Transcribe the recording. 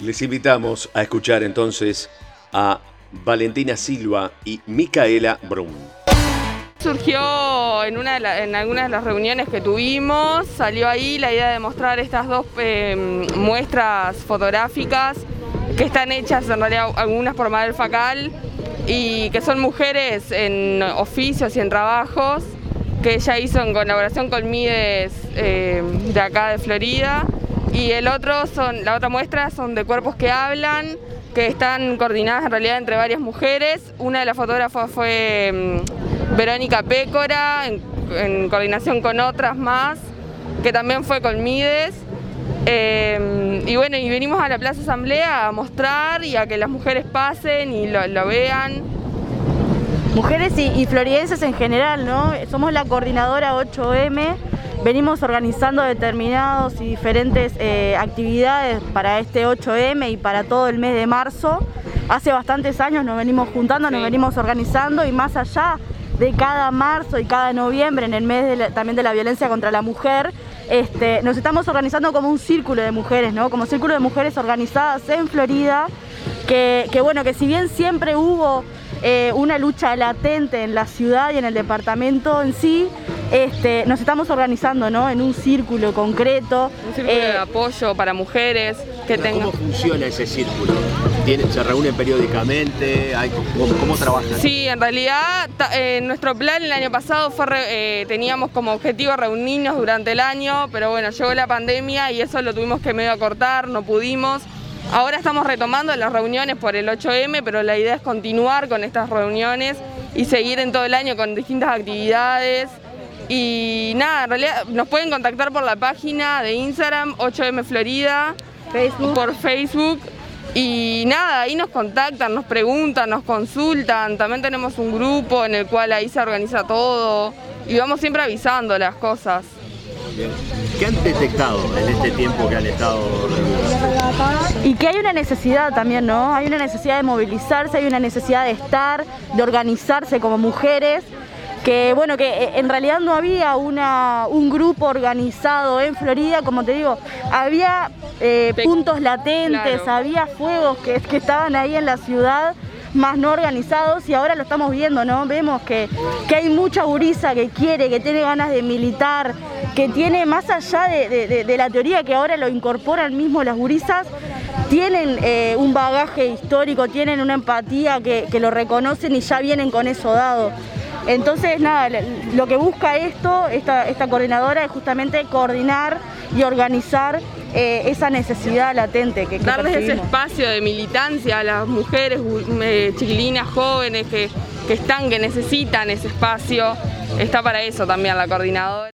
Les invitamos a escuchar entonces a Valentina Silva y Micaela Brun. Surgió en, una en algunas de las reuniones que tuvimos, salió ahí la idea de mostrar estas dos em, muestras fotográficas que están hechas en realidad algunas por Mabel Facal y que son mujeres en oficios y en trabajos que ella hizo en colaboración con Mides em, de acá de Florida y el otro son, la otra muestra son de cuerpos que hablan que están coordinadas en realidad entre varias mujeres. Una de las fotógrafas fue em, Verónica Pécora, en, coordinación con otras más, que también fue con Mides. Eh, y bueno, y venimos a la Plaza Asamblea a mostrar y a que las mujeres pasen y lo, vean. Mujeres y, floridenses en general, ¿no? Somos la coordinadora 8M, venimos organizando determinados y diferentes eh, actividades para este 8M y para todo el mes de marzo. Hace bastantes años nos venimos juntando, nos venimos organizando y más allá de cada marzo y cada noviembre en el mes también de la violencia contra la mujer, este, nos estamos organizando como un círculo de mujeres, ¿no? Como círculo de mujeres organizadas en Florida, que, que bueno, que si bien siempre hubo eh, una lucha latente en la ciudad y en el departamento en sí, este, nos estamos organizando ¿no? en un círculo concreto. Un círculo de eh, apoyo para mujeres que tengan. ¿Cómo funciona ese círculo? ¿Se reúnen periódicamente? ¿Cómo, trabajan? Sí, en realidad eh, nuestro plan el año pasado fue teníamos como objetivo reunirnos durante el año, pero bueno, llegó la pandemia y eso lo tuvimos que medio acortar, no pudimos. Ahora estamos retomando las reuniones por el 8M, pero la idea es continuar con estas reuniones y seguir en todo el año con distintas actividades. Y nada, en realidad nos pueden contactar por la página de Instagram 8M Florida, Facebook. por Facebook. Y nada, ahí nos contactan, nos preguntan, nos consultan. También tenemos un grupo en el cual ahí se organiza todo y vamos siempre avisando las cosas. ¿Qué han detectado en este tiempo que han estado Y que hay una necesidad también, ¿no? Hay una necesidad de movilizarse, hay una necesidad de estar, de organizarse como mujeres que bueno, que eh, en realidad no había una, un grupo organizado en Florida, como te digo, había eh, puntos latentes, había fuegos que, que estaban ahí en la ciudad más no organizados y ahora lo estamos viendo, ¿no? Vemos que, que hay mucha gurisa que quiere, que tiene ganas de militar, que tiene, más allá de, la teoría que ahora lo incorporan mismo las gurisas, tienen eh, un bagaje histórico, tienen una empatía que, lo reconocen y ya vienen con eso dado. Entonces, nada, lo que busca esto, esta, esta coordinadora, es justamente coordinar y organizar eh, esa necesidad latente que, Darles ese espacio de militancia a las mujeres, eh, chiquilinas, jóvenes que, que están, que necesitan ese espacio. Está para eso también la coordinadora.